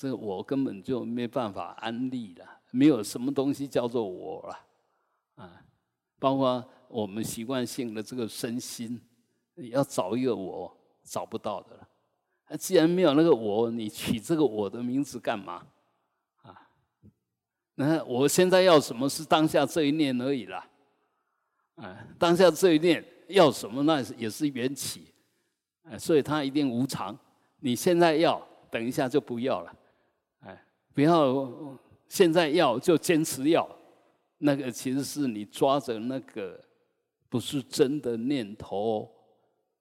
这我根本就没办法安利了，没有什么东西叫做我了，啊，包括我们习惯性的这个身心，要找一个我找不到的了。那既然没有那个我，你取这个我的名字干嘛？啊，那我现在要什么是当下这一念而已啦，啊，当下这一念要什么，那也是缘起，所以它一定无常。你现在要。等一下就不要了，不要现在要就坚持要，那个其实是你抓着那个不是真的念头，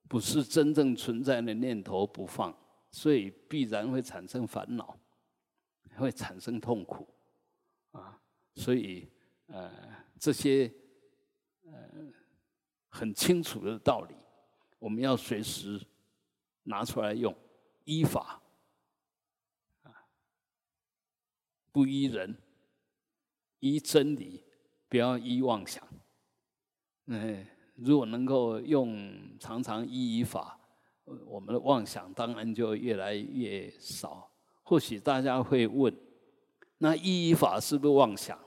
不是真正存在的念头不放，所以必然会产生烦恼，会产生痛苦，啊，所以呃这些呃很清楚的道理，我们要随时拿出来用，依法。不依人，依真理，不要依妄想。哎，如果能够用常常依依法，我们的妄想当然就越来越少。或许大家会问：那依依法是不是妄想？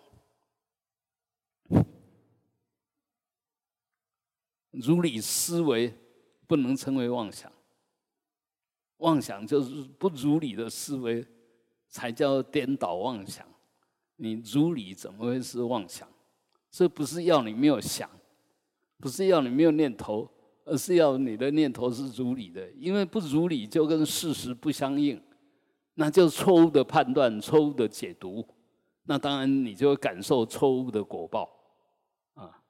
如理思维不能称为妄想，妄想就是不如理的思维。才叫颠倒妄想，你如理怎么会是妄想？这不是要你没有想，不是要你没有念头，而是要你的念头是如理的。因为不如理就跟事实不相应，那就错误的判断、错误的解读。那当然你就会感受错误的果报啊。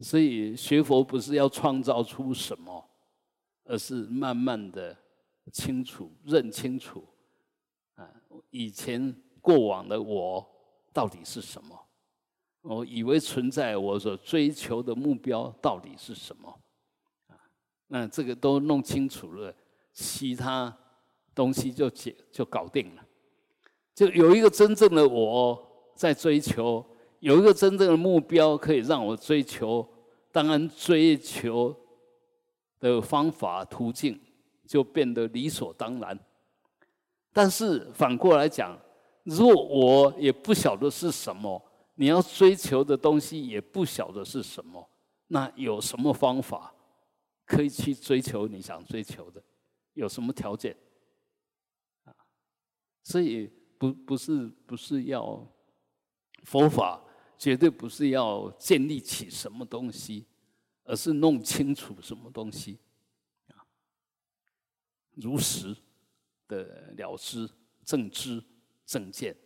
所以学佛不是要创造出什么，而是慢慢的清楚、认清楚。啊，以前过往的我到底是什么？我以为存在我所追求的目标到底是什么？啊，那这个都弄清楚了，其他东西就解就搞定了。就有一个真正的我在追求，有一个真正的目标可以让我追求，当然追求的方法途径就变得理所当然。但是反过来讲，如果我也不晓得是什么，你要追求的东西也不晓得是什么，那有什么方法可以去追求你想追求的？有什么条件？啊，所以不不是不是要佛法，绝对不是要建立起什么东西，而是弄清楚什么东西啊，如实。的了知正知正见，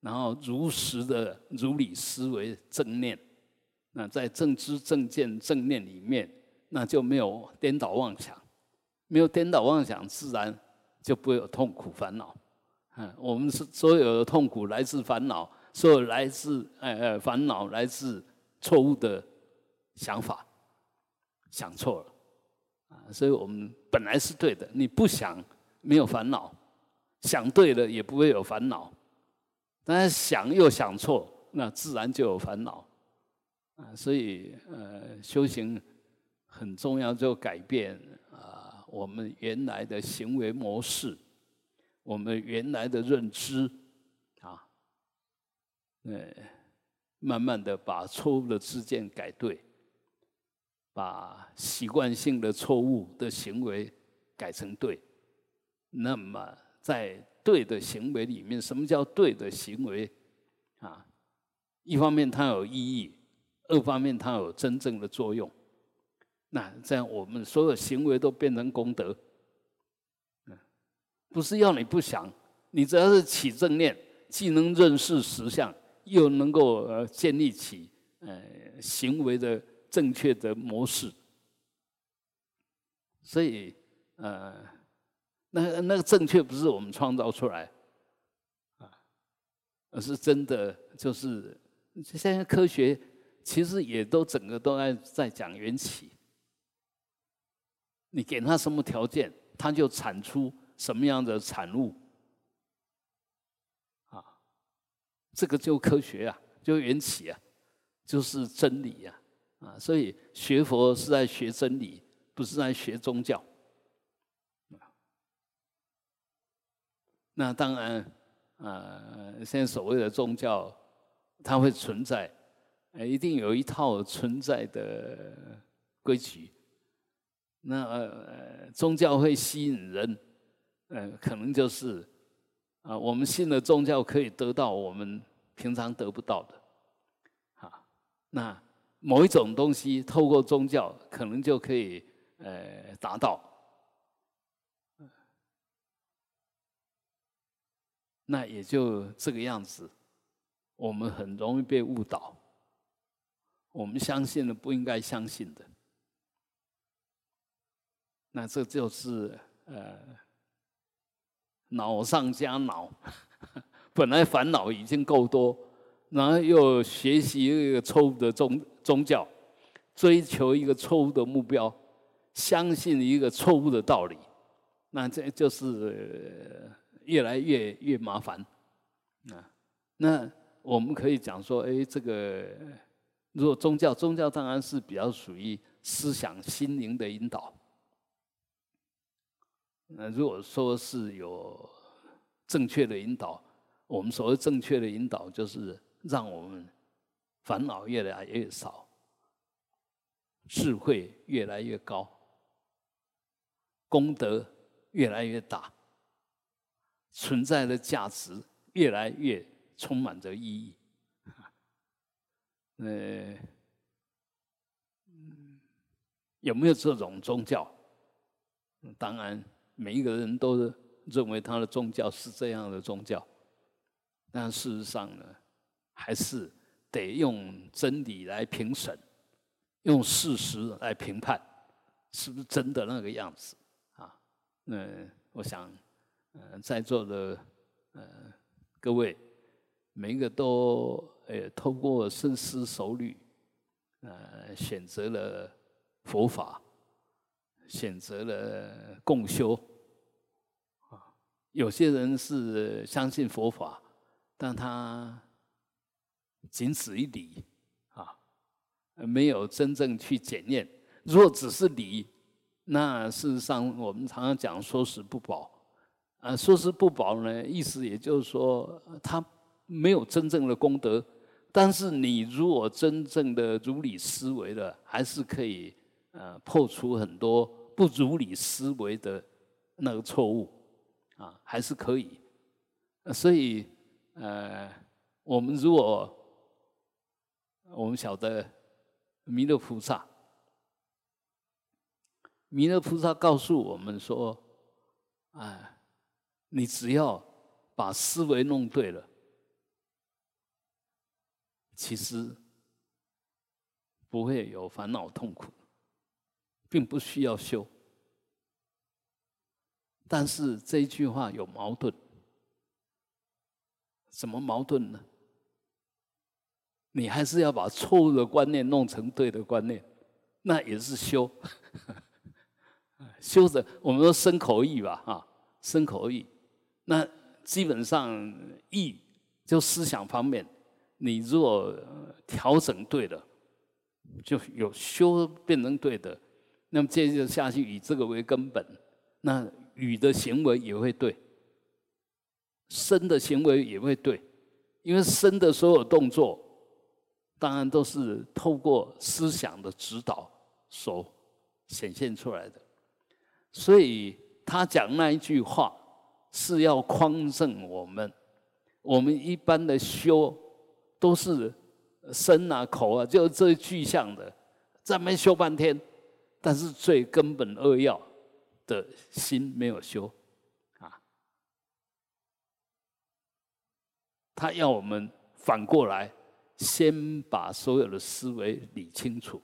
然后如实的如理思维正念，那在正知正见正念里面，那就没有颠倒妄想，没有颠倒妄想，自然就不会有痛苦烦恼。嗯，我们是所有的痛苦来自烦恼，所有来自哎哎烦恼来自错误的想法，想错了啊，所以我们本来是对的，你不想。没有烦恼，想对了也不会有烦恼，但是想又想错，那自然就有烦恼啊。所以呃，修行很重要，就改变啊我们原来的行为模式，我们原来的认知啊，呃，慢慢的把错误的知见改对，把习惯性的错误的行为改成对。那么，在对的行为里面，什么叫对的行为？啊，一方面它有意义，二方面它有真正的作用。那这样，我们所有行为都变成功德。嗯，不是要你不想，你只要是起正念，既能认识实相，又能够呃建立起呃行为的正确的模式。所以，呃。那那个正确不是我们创造出来，啊，而是真的就是，现在科学其实也都整个都在在讲缘起。你给他什么条件，他就产出什么样的产物，啊，这个就科学啊，就缘起啊，就是真理呀，啊，所以学佛是在学真理，不是在学宗教。那当然，呃，现在所谓的宗教，它会存在，呃，一定有一套存在的规矩。那呃，宗教会吸引人，呃，可能就是啊，我们信了宗教可以得到我们平常得不到的，啊，那某一种东西透过宗教可能就可以呃达到，那也就这个样子，我们很容易被误导，我们相信了不应该相信的。那这就是呃，恼上加恼，本来烦恼已经够多，然后又学习一个错误的宗宗教，追求一个错误的目标，相信一个错误的道理，那这就是越来越越麻烦啊。那我们可以讲说，哎，这个如果宗教，宗教当然是比较属于思想心灵的引导。那如果说是有正确的引导，我们所谓正确的引导，就是让我们烦恼越来越少，智慧越来越高，功德越来越大，存在的价值越来越充满着意义。呃，有没有这种宗教？当然。每一个人都认为他的宗教是这样的宗教，但事实上呢，还是得用真理来评审，用事实来评判，是不是真的那个样子啊？那我想，呃，在座的呃各位，每一个都呃透过深思熟虑，呃，选择了佛法。选择了共修，啊，有些人是相信佛法，但他仅此一理，啊，没有真正去检验。如果只是理，那事实上我们常常讲说死不保，啊，说是不保呢，意思也就是说他没有真正的功德。但是你如果真正的如理思维了，还是可以呃破除很多。不如理思维的那个错误啊，还是可以。所以，呃，我们如果我们晓得弥勒菩萨，弥勒菩萨告诉我们说：“啊，你只要把思维弄对了，其实不会有烦恼痛苦。”并不需要修，但是这一句话有矛盾。什么矛盾呢？你还是要把错误的观念弄成对的观念，那也是修。修的，我们说生口意吧，啊，生口意。那基本上意就思想方面，你如果调整对了，就有修变成对的。那么接着下去，以这个为根本，那语的行为也会对，身的行为也会对，因为身的所有动作，当然都是透过思想的指导所显现出来的。所以他讲那一句话是要匡正我们，我们一般的修都是身啊口啊，就这具象的，在那修半天。但是最根本扼要的心没有修，啊，他要我们反过来，先把所有的思维理清楚，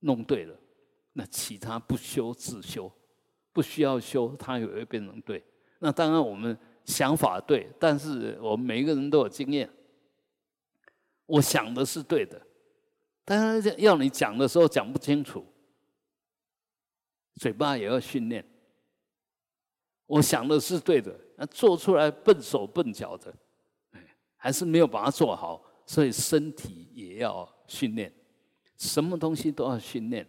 弄对了，那其他不修自修，不需要修，它也会变成对。那当然我们想法对，但是我们每一个人都有经验，我想的是对的，但是要你讲的时候讲不清楚。嘴巴也要训练。我想的是对的，那做出来笨手笨脚的，还是没有把它做好。所以身体也要训练，什么东西都要训练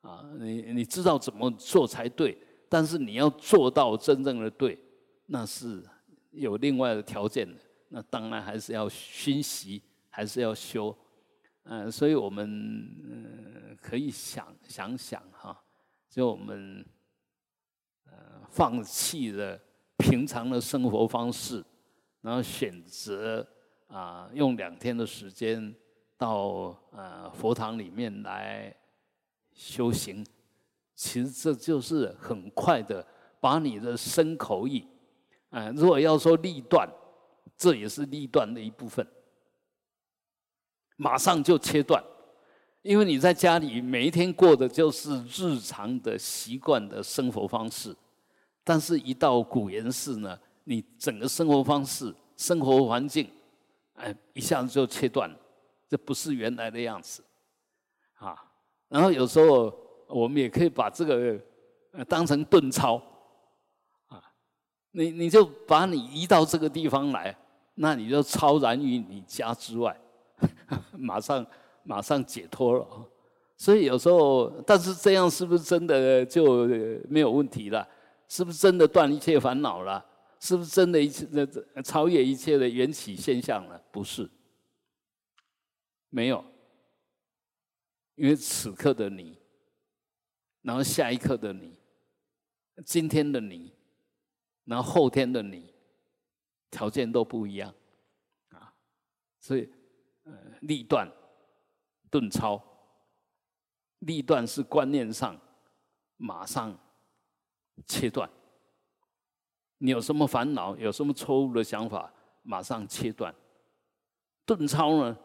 啊！你你知道怎么做才对，但是你要做到真正的对，那是有另外的条件的，那当然还是要熏习，还是要修。嗯，所以我们嗯可以想想想哈，就我们呃放弃了平常的生活方式，然后选择啊用两天的时间到呃佛堂里面来修行，其实这就是很快的把你的身口意，啊如果要说立断，这也是立断的一部分。马上就切断，因为你在家里每一天过的就是日常的习惯的生活方式，但是一到古岩寺呢，你整个生活方式、生活环境，哎，一下子就切断了，这不是原来的样子，啊。然后有时候我们也可以把这个当成顿操，啊，你你就把你移到这个地方来，那你就超然于你家之外。马上马上解脱了，所以有时候，但是这样是不是真的就没有问题了？是不是真的断一切烦恼了？是不是真的一切超越一切的缘起现象了？不是，没有，因为此刻的你，然后下一刻的你，今天的你，然后后天的你，条件都不一样啊，所以。呃立断、顿超，立断是观念上马上切断。你有什么烦恼，有什么错误的想法，马上切断。顿超呢，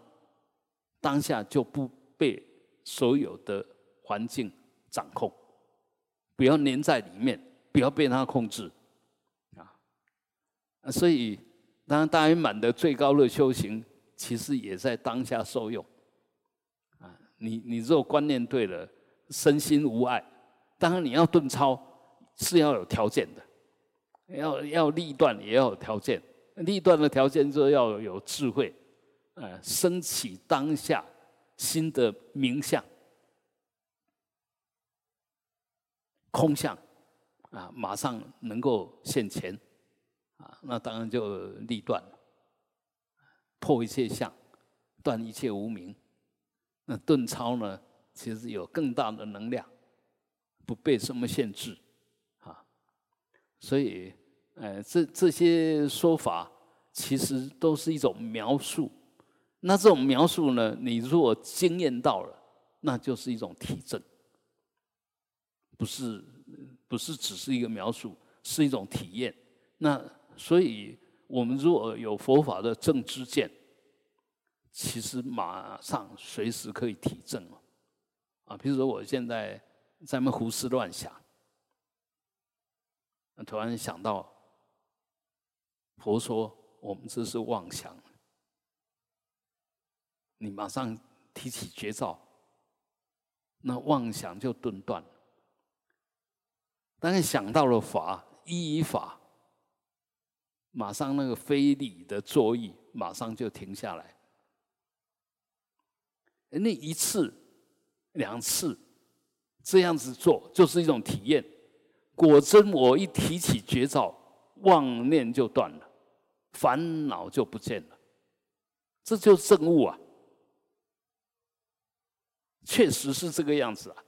当下就不被所有的环境掌控，不要粘在里面，不要被它控制。啊。所以，当然大圆满的最高的修行。其实也在当下受用，啊，你你如果观念对了，身心无碍，当然你要顿超是要有条件的，要要立断也要有条件，立断的条件就要有智慧，呃，升起当下新的名相、空相，啊，马上能够现前，啊，那当然就立断。破一切相，断一切无明。那顿超呢？其实有更大的能量，不被什么限制，啊。所以，呃，这这些说法其实都是一种描述。那这种描述呢，你如果经验到了，那就是一种体证，不是不是只是一个描述，是一种体验。那所以。我们如果有佛法的正知见，其实马上随时可以体证了。啊，比如说我现在在那胡思乱想，突然想到，佛说我们这是妄想，你马上提起绝招，那妄想就顿断了。但是想到了法，依依法。马上那个非礼的作意，马上就停下来。那一次、两次这样子做，就是一种体验。果真，我一提起绝招，妄念就断了，烦恼就不见了。这就是正悟啊！确实是这个样子啊！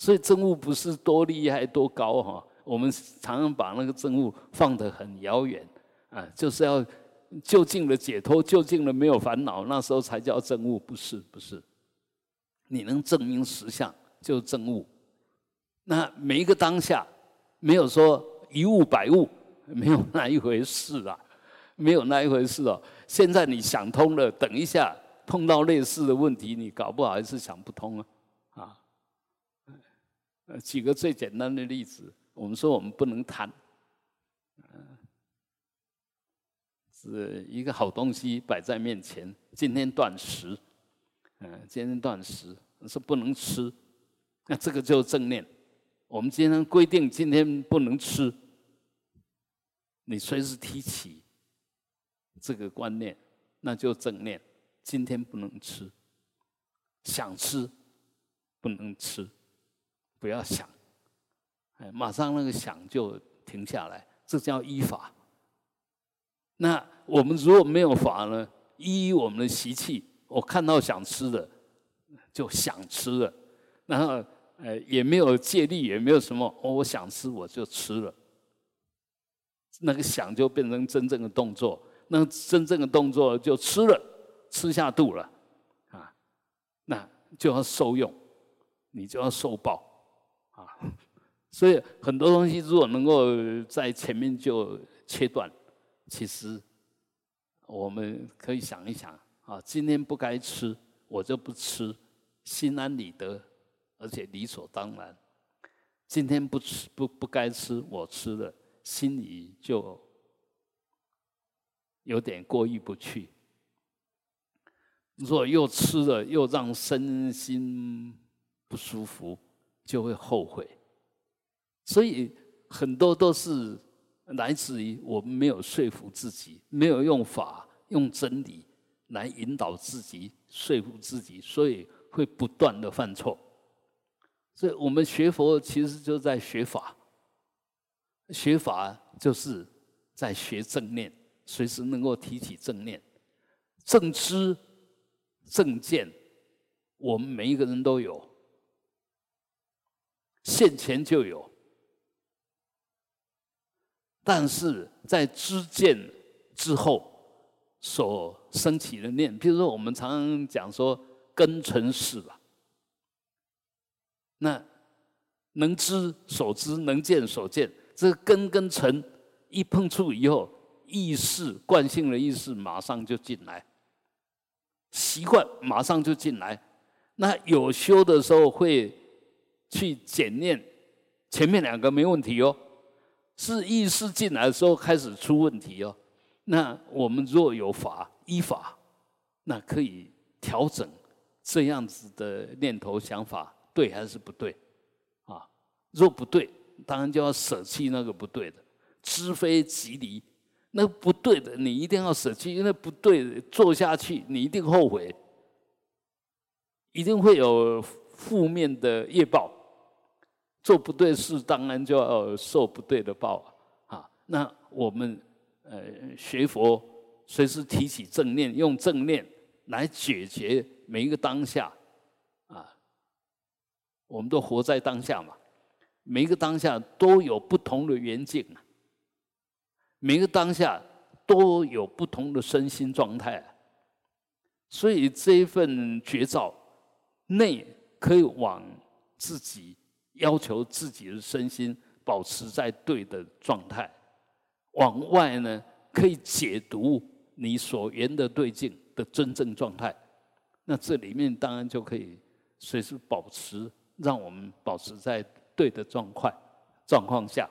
所以正悟不是多厉害、多高哈。我们常常把那个证悟放得很遥远，啊，就是要就近的解脱，就近的没有烦恼，那时候才叫证悟，不是不是。你能证明实相，就是证悟。那每一个当下，没有说一悟百悟，没有那一回事啊，没有那一回事哦。现在你想通了，等一下碰到类似的问题，你搞不好还是想不通。啊，举个最简单的例子。我们说我们不能贪，嗯，是一个好东西摆在面前，今天断食，嗯，今天断食是不能吃，那这个就正念。我们今天规定今天不能吃，你随时提起这个观念，那就正念。今天不能吃，想吃不能吃，不要想。哎，马上那个想就停下来，这叫依法。那我们如果没有法呢？依我们的习气，我看到想吃的就想吃了，然后呃也没有借力，也没有什么哦，我想吃我就吃了。那个想就变成真正的动作，那真正的动作就吃了，吃下肚了，啊，那就要受用，你就要受报，啊，所以很多东西如果能够在前面就切断，其实我们可以想一想啊，今天不该吃，我就不吃，心安理得，而且理所当然。今天不吃不不该吃，我吃了。心里就有点过意不去。若又吃了，又让身心不舒服，就会后悔。所以很多都是来自于我们没有说服自己，没有用法、用真理来引导自己、说服自己，所以会不断的犯错。所以我们学佛其实就在学法。学法就是在学正念，随时能够提起正念、正知、正见，我们每一个人都有，现前就有。但是在知见之后所升起的念，比如说我们常常讲说根尘世吧，那能知所知，能见所见。这个根跟尘一碰触以后，意识惯性的意识马上就进来，习惯马上就进来。那有修的时候会去检验，前面两个没问题哦，是意识进来的时候开始出问题哦。那我们若有法依法，那可以调整这样子的念头想法，对还是不对？啊，若不对。当然就要舍弃那个不对的，知非即离，那不对的你一定要舍弃，因为不对的做下去你一定后悔，一定会有负面的业报。做不对事，当然就要受不对的报啊！那我们呃学佛，随时提起正念，用正念来解决每一个当下啊，我们都活在当下嘛。每一个当下都有不同的缘境啊，每个当下都有不同的身心状态，所以这一份绝招，内可以往自己要求自己的身心保持在对的状态，往外呢可以解读你所缘的对境的真正状态，那这里面当然就可以随时保持，让我们保持在。对的状况状况下，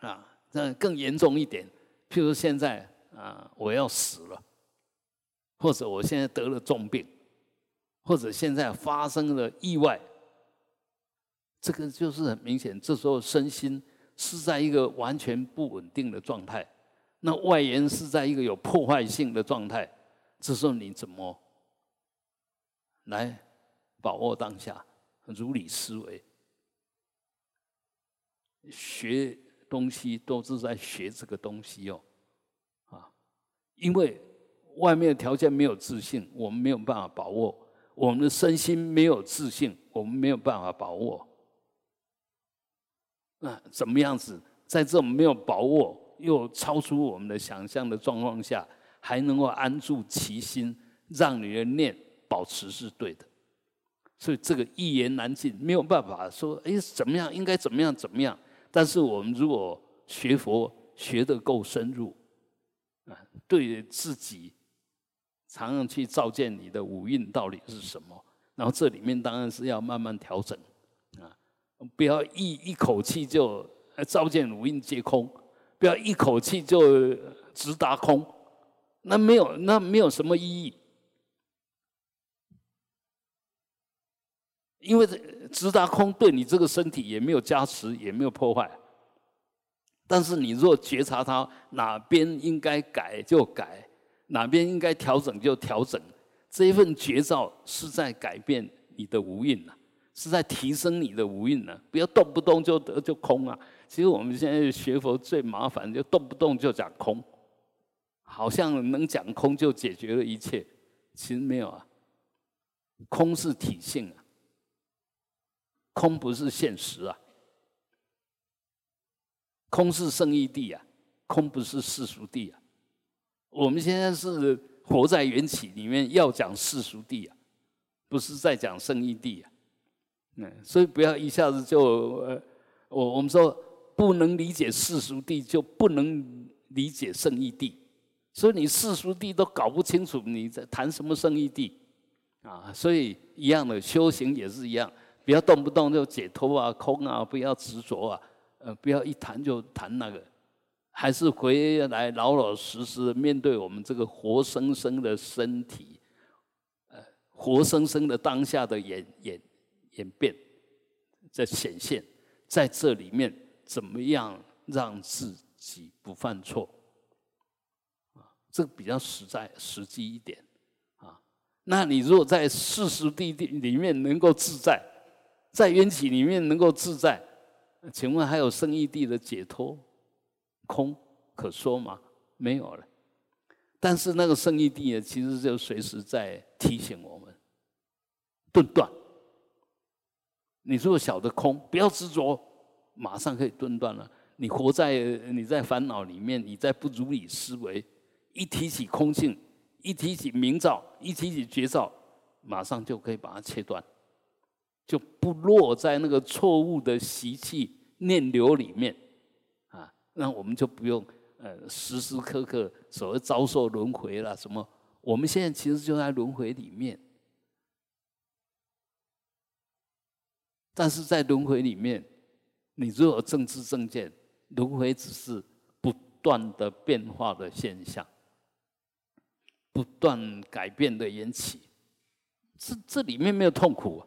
啊，那更严重一点，譬如现在啊，我要死了，或者我现在得了重病，或者现在发生了意外，这个就是很明显，这时候身心是在一个完全不稳定的状态，那外延是在一个有破坏性的状态，这时候你怎么来把握当下，如理思维？学东西都是在学这个东西哦，啊，因为外面的条件没有自信，我们没有办法把握；我们的身心没有自信，我们没有办法把握。那怎么样子，在这种没有把握又超出我们的想象的状况下，还能够安住其心，让你的念保持是对的？所以这个一言难尽，没有办法说，哎，怎么样？应该怎么样？怎么样？但是我们如果学佛学得够深入，啊，对自己常常去照见你的五蕴到底是什么，然后这里面当然是要慢慢调整，不要一一口气就照见五蕴皆空，不要一口气就直达空，那没有那没有什么意义，因为这。直达空对你这个身体也没有加持，也没有破坏。但是你若觉察它哪边应该改就改，哪边应该调整就调整，这一份觉照是在改变你的无蕴呐，是在提升你的无蕴呢。不要动不动就得就空啊！其实我们现在学佛最麻烦，就动不动就讲空，好像能讲空就解决了一切，其实没有啊。空是体性啊，空不是现实啊。空是圣义地啊，空不是世俗地啊。我们现在是活在缘起里面，要讲世俗地啊，不是在讲圣义地啊。所以不要一下子就呃，我我们说不能理解世俗地，就不能理解圣义地。所以你世俗地都搞不清楚，你在谈什么圣义地啊？所以一样的修行也是一样，不要动不动就解脱啊、空啊，不要执着啊，呃，不要一谈就谈那个，还是回来老老实实面对我们这个活生生的身体，呃，活生生的当下的眼眼演变，在显现，在这里面怎么样让自己不犯错啊？这个比较实在、实际一点啊。那你如果在事实地地里面能够自在，在缘起里面能够自在，请问还有生意地的解脱空可说吗？没有了。但是那个生意地呢，其实就随时在提醒我们：顿断。你如果晓得空，不要执着，马上可以顿断了。你活在你在烦恼里面，你在不如理思维。一提起空性，一提起明照，一提起觉照，马上就可以把它切断，就不落在那个错误的习气念流里面啊。那我们就不用呃时时刻刻所谓遭受轮回了什么。我们现在其实就在轮回里面，但是在轮回里面，你如果正知正见，轮回只是不断的变化的现象。不断改变的缘起，这这里面没有痛苦，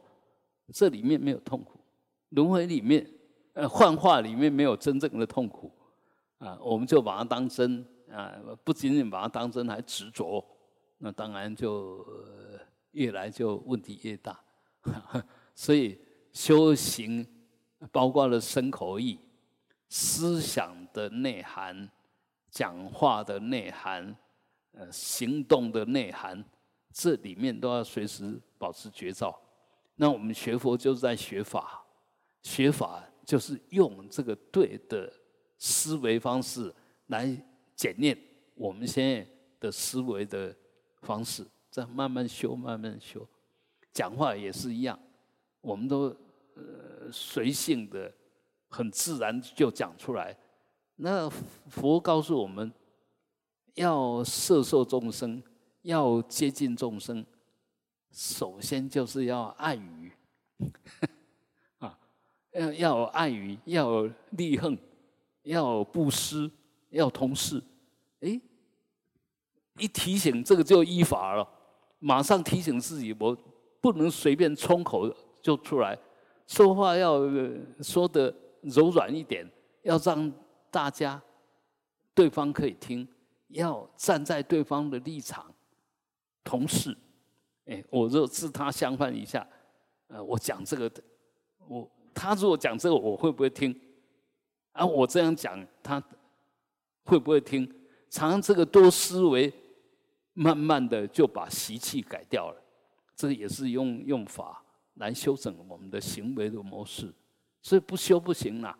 这里面没有痛苦，轮回里面，呃，幻化里面没有真正的痛苦，啊，我们就把它当真，啊，不仅仅把它当真，还执着，那当然就越来就问题越大，所以修行包括了身口意、思想的内涵、讲话的内涵。呃，行动的内涵，这里面都要随时保持觉照。那我们学佛就是在学法，学法就是用这个对的思维方式来检验我们现在的思维的方式，再慢慢修，慢慢修。讲话也是一样，我们都呃随性的，很自然就讲出来。那佛告诉我们。要摄受众生，要接近众生，首先就是要爱语，啊，要要爱语，要利恨，要布施，要同事。哎，一提醒这个就依法了，马上提醒自己，我不能随便冲口就出来，说话要说的柔软一点，要让大家对方可以听。要站在对方的立场，同事，哎，我若自他相反一下，呃，我讲这个的，我他如果讲这个，我会不会听？啊，我这样讲，他会不会听？常常这个多思维，慢慢的就把习气改掉了。这也是用用法来修整我们的行为的模式，所以不修不行啦。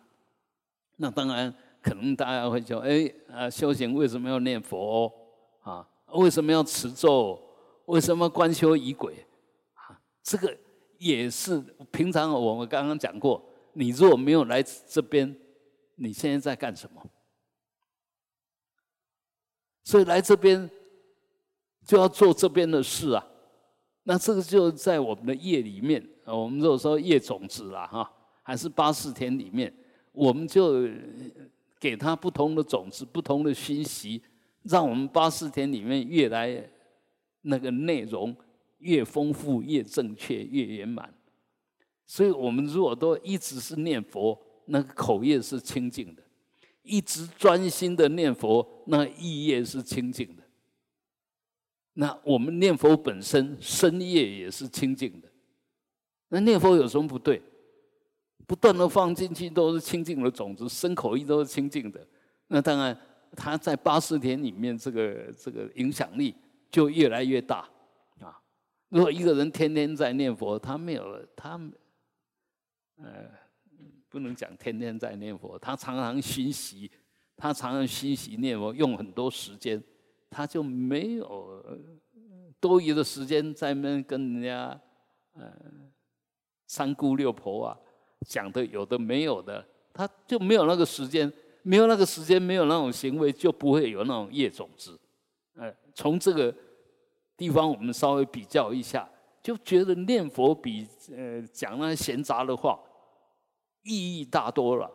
那当然。可能大家会说：“哎，啊，修行为什么要念佛啊？为什么要持咒？为什么观修仪轨？啊，这个也是平常我们刚刚讲过。你如果没有来这边，你现在在干什么？所以来这边就要做这边的事啊。那这个就在我们的业里面，我们如果说业种子啦，哈，还是八四天里面，我们就。”给他不同的种子，不同的信息，让我们八四天里面越来那个内容越丰富、越正确、越圆满。所以，我们如果都一直是念佛，那个口业是清净的；一直专心的念佛，那意业是清净的。那我们念佛本身身业也是清净的。那念佛有什么不对？不断的放进去都是清净的种子，生口意都是清净的。那当然，他在八十天里面，这个这个影响力就越来越大啊。如果一个人天天在念佛，他没有他，呃，不能讲天天在念佛，他常常熏习，他常常熏习念佛，用很多时间，他就没有多余的时间在那跟人家呃三姑六婆啊讲的有的没有的，他就没有那个时间。没有那个时间，没有那种行为，就不会有那种业种子。呃，从这个地方我们稍微比较一下，就觉得念佛比呃讲那闲杂的话意义大多了。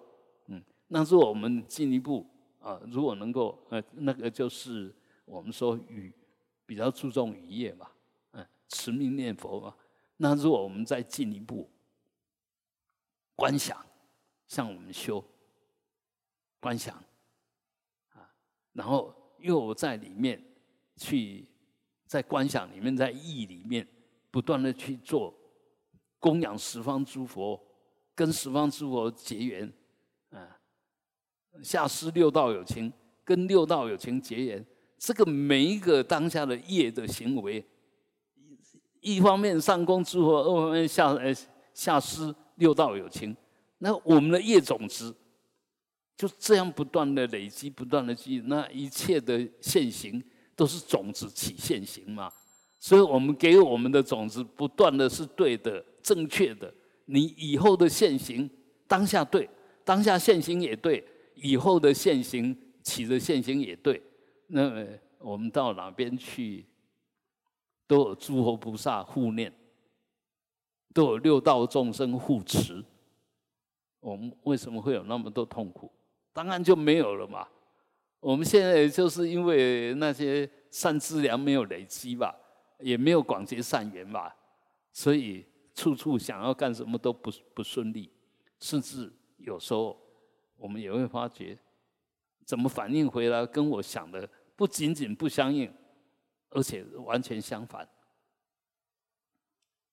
嗯，那如果我们进一步啊，如果能够呃，那个就是我们说语比较注重语业嘛，嗯，持名念佛嘛。那如果我们再进一步观想，像我们修。观想，啊，然后又在里面去在观想里面，在意里面不断的去做供养十方诸佛，跟十方诸佛结缘，啊，下施六道有情，跟六道有情结缘，这个每一个当下的业的行为，一方面上供诸佛，二方面下呃下施六道有情，那我们的业种子。就这样不断的累积，不断的积，那一切的现行都是种子起现行嘛。所以我们给我们的种子不断的是对的、正确的。你以后的现行当下对，当下现行也对，以后的现行起的现行也对。那么我们到哪边去，都有诸佛菩萨护念，都有六道众生护持。我们为什么会有那么多痛苦？当然就没有了嘛。我们现在就是因为那些善资粮没有累积吧，也没有广结善缘吧，所以处处想要干什么都不不顺利，甚至有时候我们也会发觉，怎么反应回来跟我想的不仅仅不相应，而且完全相反。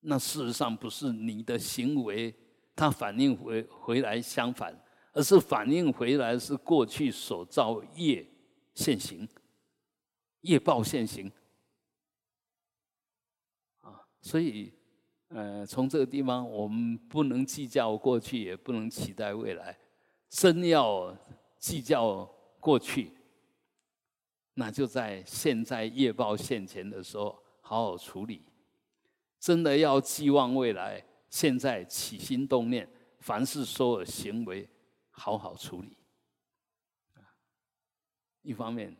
那事实上不是你的行为，它反应回回来相反。而是反映回来是过去所造业现行，业报现行啊，所以呃，从这个地方我们不能计较过去，也不能期待未来。真要计较过去，那就在现在业报现前的时候好好处理；真的要寄望未来，现在起心动念，凡是所有行为。好好处理，啊，一方面，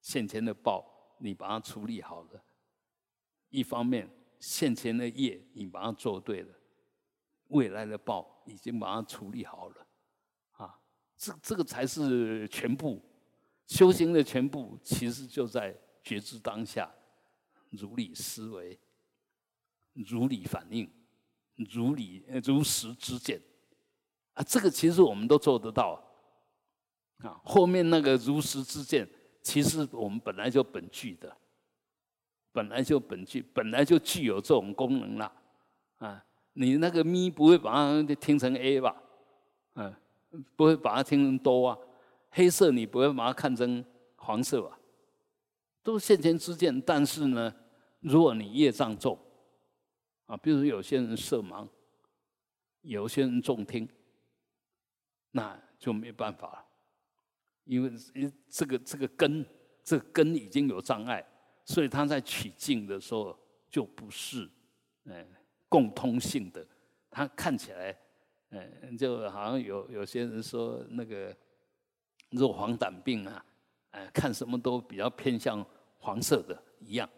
现前的报你把它处理好了；一方面，现前的业你把它做对了，未来的报已经把它处理好了，啊，这这个才是全部修行的全部，其实就在觉知当下，如理思维，如理反应，如理如实之见。啊，这个其实我们都做得到，啊，后面那个如实之见，其实我们本来就本具的，本来就本具，本来就具有这种功能了，啊，你那个咪不会把它听成 A 吧，嗯，不会把它听成多啊，黑色你不会把它看成黄色吧，都是现前之见，但是呢，如果你业障重，啊，比如有些人色盲，有些人重听。那就没办法了，因为这个这个根，这个根已经有障碍，所以他在取境的时候就不是，嗯，共通性的。他看起来，嗯，就好像有有些人说那个若黄疸病啊，哎，看什么都比较偏向黄色的一样。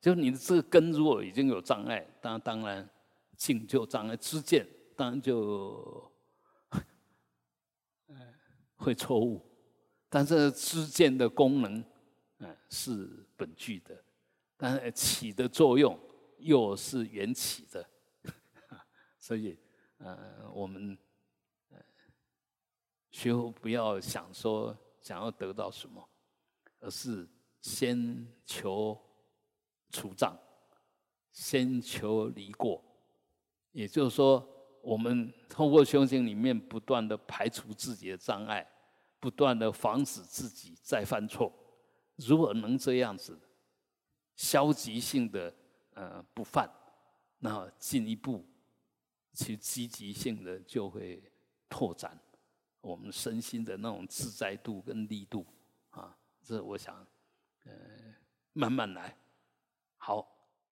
就你的这个根如果已经有障碍，当当然性就障碍，知见当然就。会错误，但是知见的功能，嗯，是本具的，但是起的作用又是缘起的，所以，呃，我们，学佛不要想说想要得到什么，而是先求除障，先求离过，也就是说。我们通过修行里面不断的排除自己的障碍，不断的防止自己再犯错。如果能这样子，消极性的呃不犯，那进一步去积极性的就会拓展我们身心的那种自在度跟力度啊。这我想，呃，慢慢来，好。